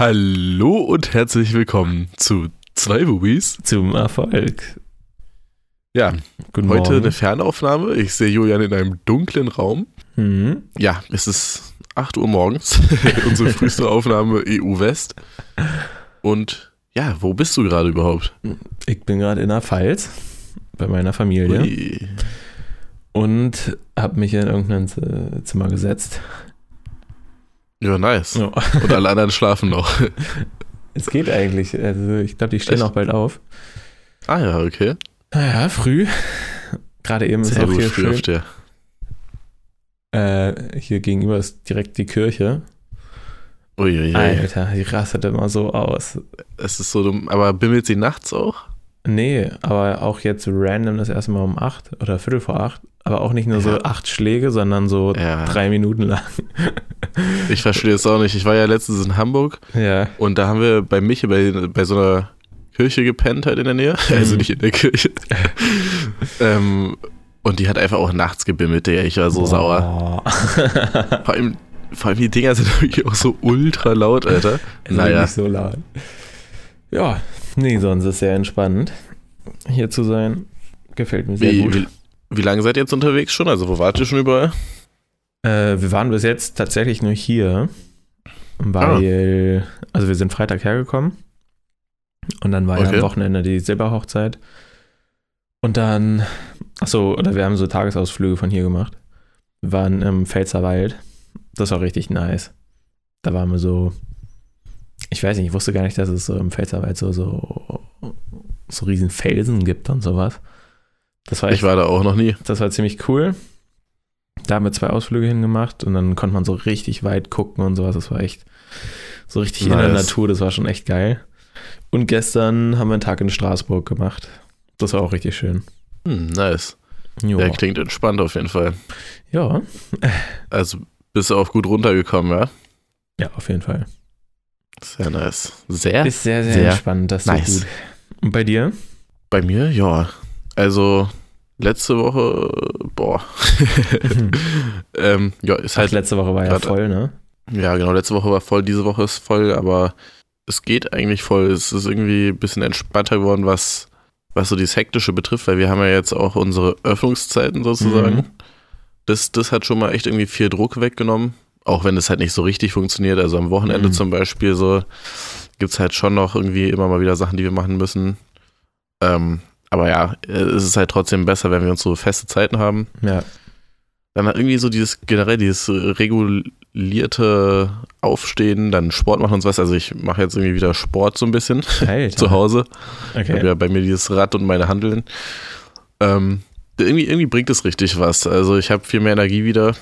Hallo und herzlich willkommen zu zwei Bubis. Zum Erfolg. Ja, Guten heute Morgen. eine Fernaufnahme. Ich sehe Julian in einem dunklen Raum. Mhm. Ja, es ist 8 Uhr morgens. Unsere früheste Aufnahme EU West. Und ja, wo bist du gerade überhaupt? Ich bin gerade in der Pfalz bei meiner Familie Ui. und habe mich in irgendein Zimmer gesetzt. Ja, nice. Ja. Und alle anderen schlafen noch. Es geht eigentlich. Also ich glaube, die stehen Echt? auch bald auf. Ah ja, okay. Naja, früh. Gerade eben ist Sehr auch gut, hier früh schön. auf der. Äh, hier gegenüber ist direkt die Kirche. Uiuiui. Alter, die rastet immer so aus. Es ist so dumm. Aber bimmelt sie nachts auch? Nee, aber auch jetzt random das erste Mal um acht oder Viertel vor acht. Aber auch nicht nur so Ja. acht Schläge, sondern so Ja. drei Minuten lang. Ich verstehe es auch nicht. Ich war ja letztens in Hamburg Ja. und da haben wir bei Michi bei, bei so einer Kirche gepennt halt in der Nähe. Also Mhm. nicht in der Kirche. ähm, und die hat einfach auch nachts gebimmelt, Digga. Ich war so sauer. Boah. Vor allem, vor allem die Dinger sind wirklich auch so ultra laut, Alter. Ist Naja. nicht so laut. Ja, nee, sonst ist sehr entspannend, hier zu sein. Gefällt mir sehr Wie, gut. wie, wie lange seid ihr jetzt unterwegs schon? Also wo wart ihr schon überall? Äh, wir waren bis jetzt tatsächlich nur hier, weil, also wir sind Freitag hergekommen und dann war ja Okay. am Wochenende die Silberhochzeit. Und dann, achso, oder wir haben so Tagesausflüge von hier gemacht. Wir waren im Pfälzerwald. Das war richtig nice. Da waren wir so, ich weiß nicht, ich wusste gar nicht, dass es so im Pfälzerwald so, so, so riesen Felsen gibt und sowas. Das war echt Ich war da auch noch nie. das war ziemlich cool. Da haben wir zwei Ausflüge hingemacht und dann konnte man so richtig weit gucken und sowas. Das war echt so richtig in der Nice. Natur. Das war schon echt geil. Und gestern haben wir einen Tag in Straßburg gemacht. Das war auch richtig schön. Hm, nice. Jo. Der klingt entspannt auf jeden Fall. Ja. Also bist du auch gut runtergekommen, ja? Ja, auf jeden Fall. Sehr nice. Sehr? Ist sehr, sehr, Sehr spannend. Das ist nice. gut. Und bei dir? Bei mir, ja. Also letzte Woche, boah. ähm, ja, ist Halt halt, letzte Woche war ja grad- voll, ne? ja genau, letzte Woche war voll, diese Woche ist voll, aber es geht eigentlich voll. Es ist irgendwie ein bisschen entspannter geworden, was, was so dieses Hektische betrifft, weil wir haben ja jetzt auch unsere Öffnungszeiten sozusagen. Mhm. Das, das hat schon mal echt irgendwie viel Druck weggenommen. Auch wenn es halt nicht so richtig funktioniert. Also am Wochenende Mhm. zum Beispiel so gibt es halt schon noch irgendwie immer mal wieder Sachen, die wir machen müssen. Ähm, aber ja, es ist halt trotzdem besser, wenn wir uns so feste Zeiten haben. Ja. Dann halt irgendwie so dieses generell dieses regulierte Aufstehen, dann Sport machen und so was. Also ich mache jetzt irgendwie wieder Sport so ein bisschen zu Hause. Ich habe Okay. ja bei mir dieses Rad und meine Handeln. Ähm, irgendwie, irgendwie bringt es richtig was. Also ich habe viel mehr Energie wieder.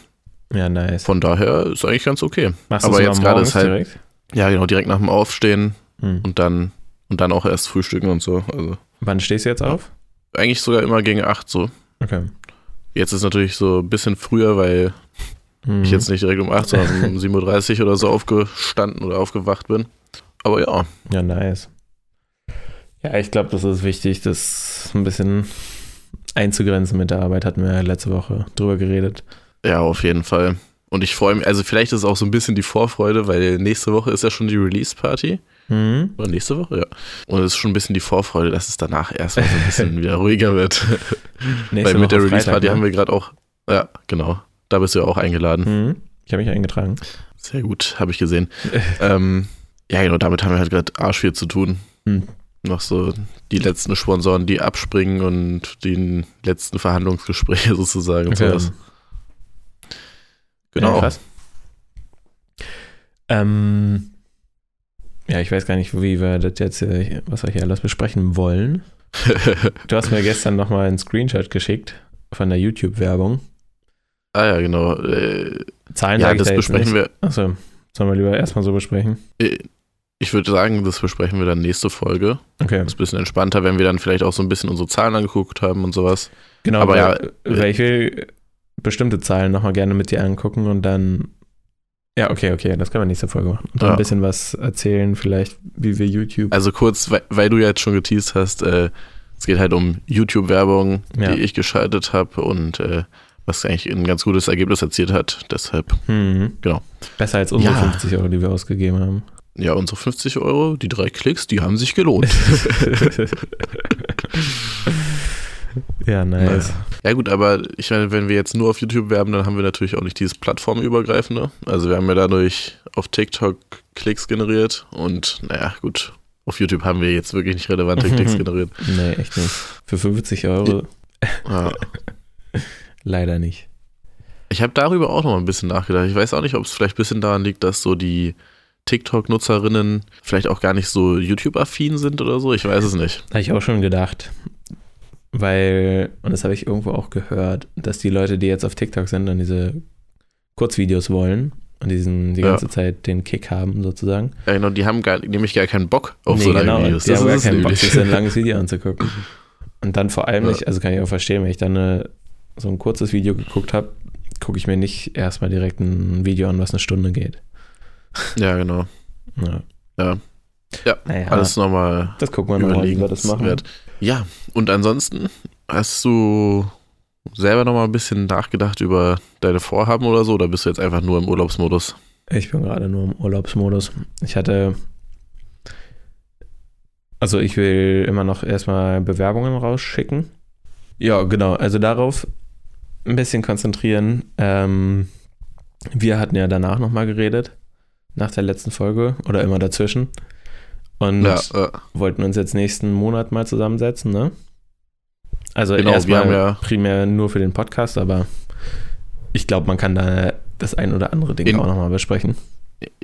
Ja, nice. Von daher ist eigentlich ganz okay. Machst aber jetzt gerade ist halt- direkt? Ja, genau, direkt nach dem Aufstehen Hm. und dann und dann auch erst frühstücken und so. Also Wann stehst du jetzt auf? eigentlich sogar immer gegen acht so. Okay. Jetzt ist natürlich so ein bisschen früher, weil Mhm. ich jetzt nicht direkt um 8, sondern um 7.30 Uhr oder so aufgestanden oder aufgewacht bin. Aber ja, Ja, nice. Ja, ich glaube, das ist wichtig, das ein bisschen einzugrenzen mit der Arbeit. Hatten wir ja letzte Woche drüber geredet. ja, auf jeden Fall. Und ich freue mich, also vielleicht ist es auch so ein bisschen die Vorfreude, weil nächste Woche ist ja schon die Release-Party. Mhm. Oder nächste Woche, ja. Und es ist schon ein bisschen die Vorfreude, dass es danach erstmal so ein bisschen wieder ruhiger wird. Nächste weil mit der Woche Release-Party Freitag, haben ne? wir gerade auch, ja, genau. Da bist du ja auch eingeladen. Mhm. Ich habe mich eingetragen. Sehr gut, habe ich gesehen. ähm, ja, genau, damit haben wir halt gerade arsch viel zu tun. Hm. Noch so die letzten Sponsoren, die abspringen und die letzten Verhandlungsgespräche sozusagen und Okay. sowas. Ja, Genau. krass. Ähm, ja, ich weiß gar nicht, wie wir das jetzt, äh, was wir hier alles besprechen wollen. Du hast mir gestern nochmal einen Screenshot geschickt von der YouTube-Werbung. ah ja, genau. Äh, Zahlen ja, das da besprechen wir. Achso, sollen wir lieber erstmal so besprechen? äh, Ich würde sagen, das besprechen wir dann nächste Folge. Okay, Das ist ein bisschen entspannter, wenn wir dann vielleicht auch so ein bisschen unsere Zahlen angeguckt haben und sowas. genau. aber weil, ja, äh, weil ich will bestimmte Zahlen nochmal gerne mit dir angucken und dann. Ja, okay, okay, das können wir nächste Folge machen. Und dann Ja. ein bisschen was erzählen, vielleicht, wie wir YouTube. Also kurz, weil, weil du ja jetzt schon geteased hast, äh, es geht halt um YouTube-Werbung, Ja. die ich geschaltet habe und äh, was eigentlich ein ganz gutes Ergebnis erzielt hat. Deshalb, Mhm. Genau. Besser als unsere Ja. 50 Euro, die wir ausgegeben haben. ja, unsere 50 Euro, die drei Klicks, die haben sich gelohnt. ja, nice. Ja gut, aber ich meine, wenn wir jetzt nur auf YouTube werben, dann haben wir natürlich auch nicht dieses plattformübergreifende. Also wir haben ja dadurch auf TikTok Klicks generiert und naja, gut, auf YouTube haben wir jetzt wirklich nicht relevante Klicks generiert. Nee, echt nicht. Für 50 Euro Ja. leider nicht. Ich habe darüber auch noch mal ein bisschen nachgedacht. Ich weiß auch nicht, ob es vielleicht ein bisschen daran liegt, dass so die TikTok-Nutzerinnen vielleicht auch gar nicht so YouTube-affin sind oder so. Ich weiß es nicht. Habe ich auch schon gedacht. Weil, und das habe ich irgendwo auch gehört, dass die Leute, die jetzt auf TikTok sind und diese Kurzvideos wollen und diesen die Ja. ganze Zeit den Kick haben, sozusagen. Ja, genau, die haben gar, nämlich gar keinen Bock auf so lange genau, Videos. die haben gar keinen Bock, sich so ein langes Video anzugucken. Und dann vor allem Ja. nicht, also kann ich auch verstehen, wenn ich dann eine, so ein kurzes Video geguckt habe, gucke ich mir nicht erstmal direkt ein Video an, was eine Stunde geht. Ja, genau. Ja. Ja. Ja, Naja, Alles nochmal das gucken wir nochmal, wie wir das machen. überlegenswert. Ja, und ansonsten hast du selber nochmal ein bisschen nachgedacht über deine Vorhaben oder so, oder bist du jetzt einfach nur im Urlaubsmodus? Ich bin gerade nur im Urlaubsmodus. Ich hatte. Also, ich will immer noch erstmal Bewerbungen rausschicken. Ja, genau. Also darauf ein bisschen konzentrieren. Ähm, wir hatten ja danach nochmal geredet. Nach der letzten Folge oder immer dazwischen. Und Ja, äh, wollten uns jetzt nächsten Monat mal zusammensetzen, ne? Also Genau, erstmal ja- primär nur für den Podcast, aber ich glaube, man kann da das ein oder andere Ding In- auch nochmal besprechen.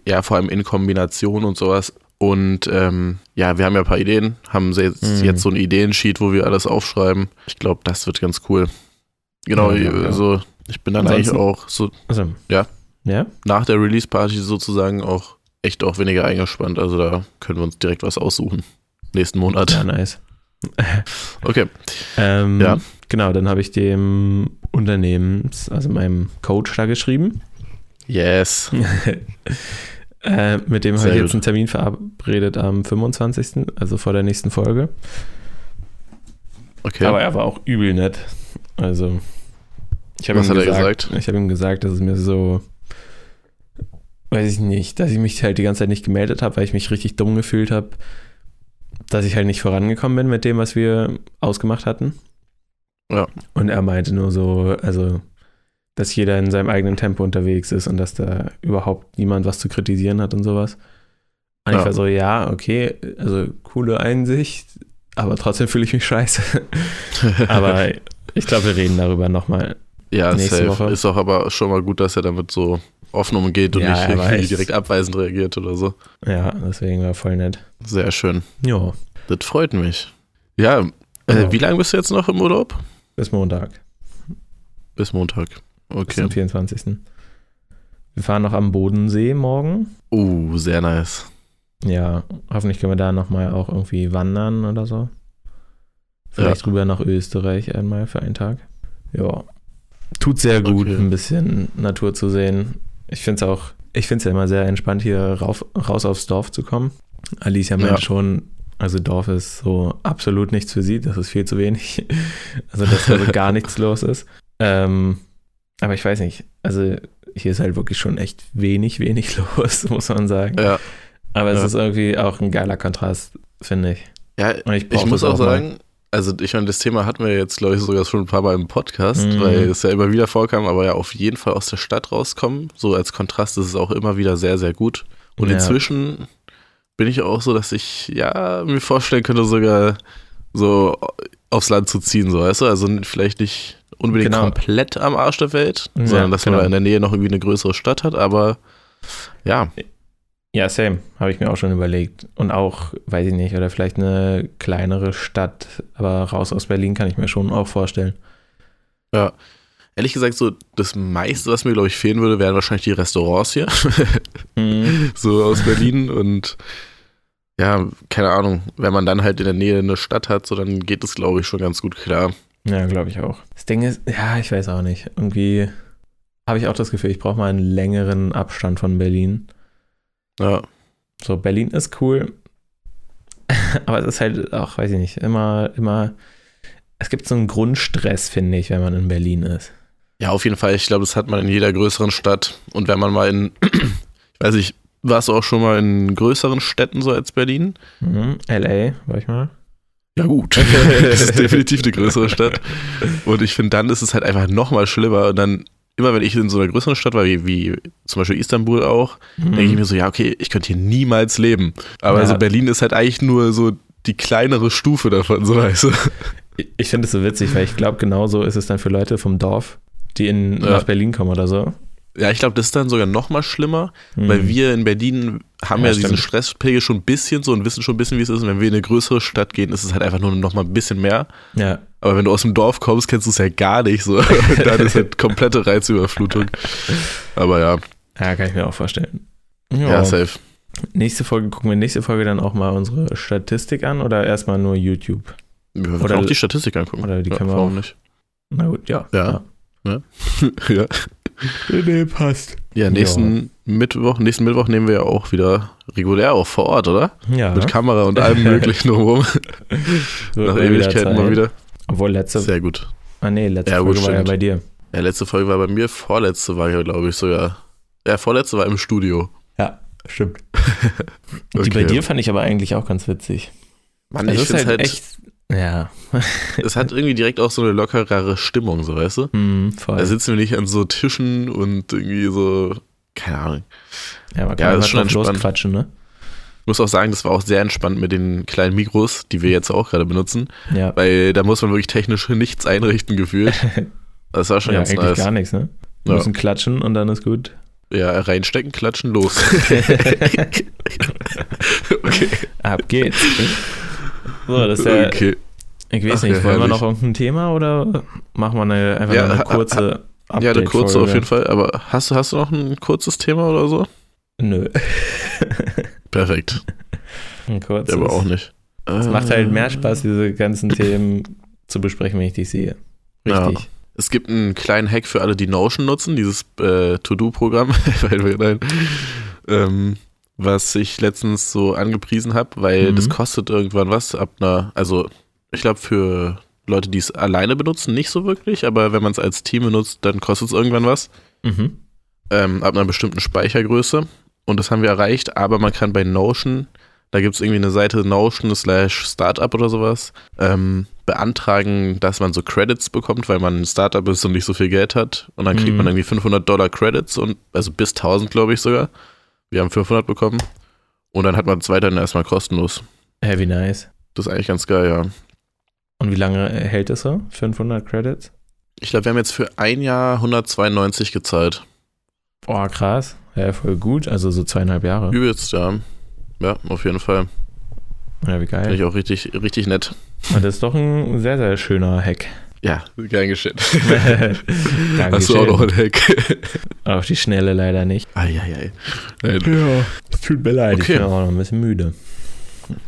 ja, vor allem in Kombination und sowas. Und ähm, ja, wir haben ja ein paar Ideen, haben sie jetzt, Mhm. jetzt so ein Ideensheet, wo wir alles aufschreiben. Ich glaube, das wird ganz cool. Genau, ja, ja. also ich bin dann Ansonsten- eigentlich auch so Also, Ja. Ja? nach der Release-Party sozusagen auch echt auch weniger eingespannt. Also da können wir uns direkt was aussuchen. Nächsten Monat. Ja, nice. Okay. Ähm, Ja. Genau, dann habe ich dem Unternehmens, also meinem Coach da geschrieben. Yes. äh, mit dem habe ich jetzt einen Termin verabredet am 25., also vor der nächsten Folge. Okay. Aber er war auch übel nett. Also, ich habe Was ihm hat er gesagt, gesagt? ich habe ihm gesagt, dass es mir so, weiß ich nicht, dass ich mich halt die ganze Zeit nicht gemeldet habe, weil ich mich richtig dumm gefühlt habe, dass ich halt nicht vorangekommen bin mit dem, was wir ausgemacht hatten. Ja. Und er meinte nur so, also, dass jeder in seinem eigenen Tempo unterwegs ist und dass da überhaupt niemand was zu kritisieren hat und sowas. Und ich Ja. war so, ja, okay, also coole Einsicht, aber trotzdem fühle ich mich scheiße. aber ich glaube, wir reden darüber nochmal. ja, nächste safe. Woche. Ist auch aber schon mal gut, dass er damit so offen umgeht und Ja, nicht irgendwie direkt abweisend reagiert oder so. Ja, deswegen war voll nett. Sehr schön. Ja, Das freut mich. Ja, äh, Genau. wie lange bist du jetzt noch im Urlaub? bis Montag, Bis Montag. bis Okay. zum 24. Wir fahren noch am Bodensee morgen. Uh, sehr nice. Ja, hoffentlich können wir da nochmal auch irgendwie wandern oder so. Vielleicht rüber nach Österreich einmal für einen Tag. Ja. Tut sehr gut, Okay. ein bisschen Natur zu sehen. Ich finde es auch, ich finde es ja immer sehr entspannt, hier rauf, raus aufs Dorf zu kommen. Alicia meinte Ja. schon, also Dorf ist so absolut nichts für sie, das ist viel zu wenig. Also, dass da so gar nichts los ist. Ähm, aber ich weiß nicht, also hier ist halt wirklich schon echt wenig, wenig los, muss man sagen. Ja, Aber es Ja. ist irgendwie auch ein geiler Kontrast, finde ich. ja ich, ich muss das auch mal. Also ich meine, das Thema hatten wir jetzt, glaube ich, sogar schon ein paar Mal im Podcast, Mhm. weil es ja immer wieder vorkam, aber ja auf jeden Fall aus der Stadt rauskommen. So als Kontrast ist es auch immer wieder sehr, sehr gut. Und Ja. inzwischen bin ich auch so, dass ich ja mir vorstellen könnte, sogar so aufs Land zu ziehen, so weißt du? Also vielleicht nicht unbedingt Genau. komplett am Arsch der Welt, Ja, sondern dass man genau. da in der Nähe noch irgendwie eine größere Stadt hat, aber ja, Ja, same. Habe ich mir auch schon überlegt. Und auch, weiß ich nicht, oder vielleicht eine kleinere Stadt, aber raus aus Berlin kann ich mir schon auch vorstellen. ehrlich gesagt, so das meiste, was mir, glaube ich, fehlen würde, wären wahrscheinlich die Restaurants hier. Mhm. so aus Berlin und ja, keine Ahnung, wenn man dann halt in der Nähe eine Stadt hat, so dann geht es, glaube ich, schon ganz gut klar. Ja, glaube ich auch. Das Ding ist, ja, ich weiß auch nicht. Irgendwie habe ich auch das Gefühl, ich brauche mal einen längeren Abstand von Berlin. Ja, So, Berlin ist cool, aber es ist halt auch, weiß ich nicht, immer, immer, es gibt so einen Grundstress, finde ich, wenn man in Berlin ist. ja auf jeden Fall. Ich glaube, das hat man in jeder größeren Stadt. Und wenn man mal in, ich weiß nicht, Warst du auch schon mal in größeren Städten so als Berlin? Mhm. LA, war ich mal. Ja, gut. das ist definitiv eine größere Stadt. Und ich finde, dann ist es halt einfach nochmal schlimmer. Und dann, immer wenn ich in so einer größeren Stadt war, wie, wie zum Beispiel Istanbul auch, Mhm. denke ich mir so, ja, okay, ich könnte hier niemals leben. Aber Ja. also Berlin ist halt eigentlich nur so die kleinere Stufe davon, so weißt du. Ich finde es so witzig, weil ich glaube, genauso ist es dann für Leute vom Dorf, die in, Ja. nach Berlin kommen oder so. Ja, ich glaube, das ist dann sogar nochmal schlimmer, Mhm. weil wir in Berlin haben Ja, ja, diesen. Stresspegel schon ein bisschen so und wissen schon ein bisschen, wie es ist. Und wenn wir in eine größere Stadt gehen, ist es halt einfach nur noch mal ein bisschen mehr. Ja, Aber wenn du aus dem Dorf kommst, kennst du es ja gar nicht so. Dann ist halt komplette Reizüberflutung. Aber ja, ja, kann ich mir auch vorstellen. ja, safe. Nächste Folge gucken wir nächste Folge dann auch mal unsere Statistik an oder erstmal nur YouTube? Wir Oder- auch die Statistik angucken. oder die ja, können wir auch- nicht? Na gut, ja. Ja. ja. Nee, passt. Ja, nächsten Mittwoch, nächsten Mittwoch nehmen wir ja auch wieder regulär auch vor Ort, oder? Ja, Mit Kamera und allem möglichen drumherum. wird Nach mal wieder Ewigkeiten mal wieder. Obwohl letzte, Sehr gut. ah nee, letzte Ja, gut, Folge war ja stimmt. bei dir. Ja, letzte Folge war bei mir, vorletzte war ja, glaube ich, sogar. Ja, vorletzte war im Studio. Ja, stimmt. Die Okay. bei dir fand ich aber eigentlich auch ganz witzig. Mann, Also ich es finde ist halt, halt echt, ja, es hat irgendwie direkt auch so eine lockerere Stimmung, so weißt du? hm, voll. Da sitzen wir nicht an so Tischen und irgendwie so, keine Ahnung. ja, man kann ja, ist schon drauf entspannt. losquatschen, ne? Ich muss auch sagen, das war auch sehr entspannt mit den kleinen Mikros, die wir jetzt auch gerade benutzen, Ja, weil da muss man wirklich technisch nichts einrichten gefühlt. Das war schon ja ganz eigentlich nice. gar nichts, ne? Wir Ja. müssen klatschen und dann ist gut. Ja, reinstecken, klatschen, los. okay. Ab geht's. So, das ist ja, okay. Ich weiß Ach, nicht, ja, wollen wir noch irgendein Thema oder machen wir eine, einfach Ja, eine kurze Ja, eine kurze auf Update-Folge? jeden Fall. Aber hast du, hast du noch ein kurzes Thema oder so? Nö, Perfekt. ein kurzes. Ja, aber auch nicht. Es macht halt mehr Spaß, diese ganzen Themen zu besprechen, wenn ich dich sehe. Ja. Richtig. Es gibt einen kleinen Hack für alle, die Notion nutzen, dieses äh, To-Do-Programm, ähm, was ich letztens so angepriesen habe, weil Mhm. das kostet irgendwann was ab einer, also ich glaube für Leute, die es alleine benutzen, nicht so wirklich, aber wenn man es als Team benutzt, dann kostet es irgendwann was, Mhm. ähm, ab einer bestimmten Speichergröße und das haben wir erreicht, aber man kann bei Notion, da gibt es irgendwie eine Seite Notion slash Startup oder sowas, ähm, beantragen, dass man so Credits bekommt, weil man ein Startup ist und nicht so viel Geld hat. Und dann kriegt Mhm. man irgendwie 500 Dollar Credits und also bis 1000, glaube ich sogar. Wir haben 500 bekommen. Und dann hat man es weiterhin erstmal kostenlos. Hey, wie nice. Das ist eigentlich ganz geil, ja. Und wie lange hält es so? 500 Credits? Ich glaube, wir haben jetzt für ein Jahr 192 gezahlt. Boah, krass. Ja, voll gut. Also so zweieinhalb Jahre. Übelst, ja. Ja, auf jeden Fall. Ja, wie Finde geil. ich auch richtig, richtig nett. Und das ist doch ein sehr, sehr schöner Hack. Ja, gern geschehen. Dankeschön. Hast du auch noch einen Hack? Auf die Schnelle leider nicht. Eieiei. Nein. Ja, es tut mir leid. Okay. Ich bin auch noch ein bisschen müde.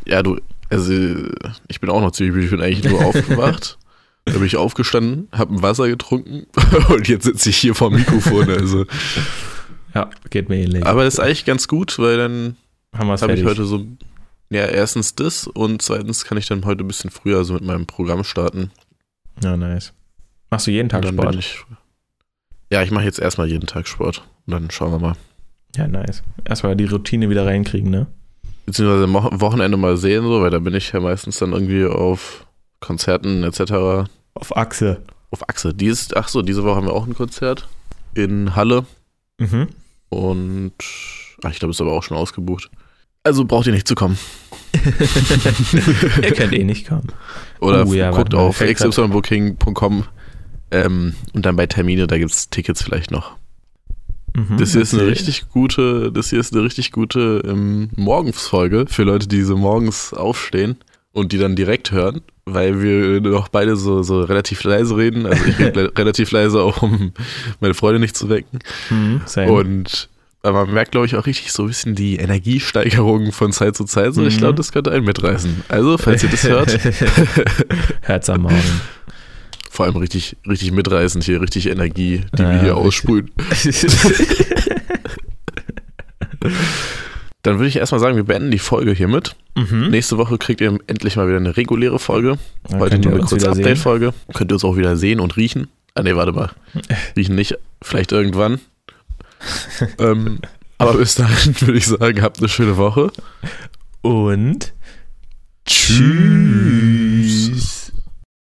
Ja, du, also ich bin auch noch ziemlich müde. Ich bin eigentlich nur aufgewacht. Da bin ich aufgestanden, habe ein Wasser getrunken und jetzt sitze ich hier vor dem Mikrofon. Also. Ja, geht mir ähnlich. Aber das ist eigentlich ganz gut, weil dann habe ich fertig. heute so, ja, erstens das und zweitens kann ich dann heute ein bisschen früher so mit meinem Programm starten. Ja, nice. Machst du jeden Tag Sport? ich, ja, ich mache jetzt erstmal jeden Tag Sport und dann schauen wir mal. Ja, nice. Erstmal die Routine wieder reinkriegen, ne? Beziehungsweise am Wochenende mal sehen, so, weil da bin ich ja meistens dann irgendwie auf Konzerten etc. Auf Achse. Auf Achse. Die ist, ach so, diese Woche haben wir auch ein Konzert in Halle Mhm. und ach, ich glaube, ist aber auch schon ausgebucht. Also braucht ihr nicht zu kommen. Ihr könnt eh nicht kommen. Oder Oh ja, guckt auf xybooking.com ähm, und dann bei Termine, da gibt es Tickets vielleicht noch. Mhm. Das hier ist eine richtig gute, das hier ist eine richtig gute ähm, Morgensfolge für Leute, die so morgens aufstehen und die dann direkt hören, weil wir noch beide so, so relativ leise reden. Also ich rede relativ leise, auch um meine Freunde nicht zu wecken. Mhm. Und man merkt, glaube ich, auch richtig so ein bisschen die Energiesteigerung von Zeit zu Zeit. So, ich Mhm. glaube, das könnte einen mitreißen. Also, falls ihr das hört, Herz am Morgen. vor allem richtig, richtig mitreißend hier, richtig Energie, die Ja, wir hier aussprühen. Dann würde ich erstmal sagen, wir beenden die Folge hiermit. mhm. Nächste Woche kriegt ihr endlich mal wieder eine reguläre Folge. Dann Heute nur eine kurze. Update-Folge. Könnt ihr uns auch wieder sehen und riechen. Ah, nee, warte mal. Riechen nicht. Vielleicht irgendwann. ähm, Aber bis dahin würde ich sagen, habt eine schöne Woche. Und tschüss.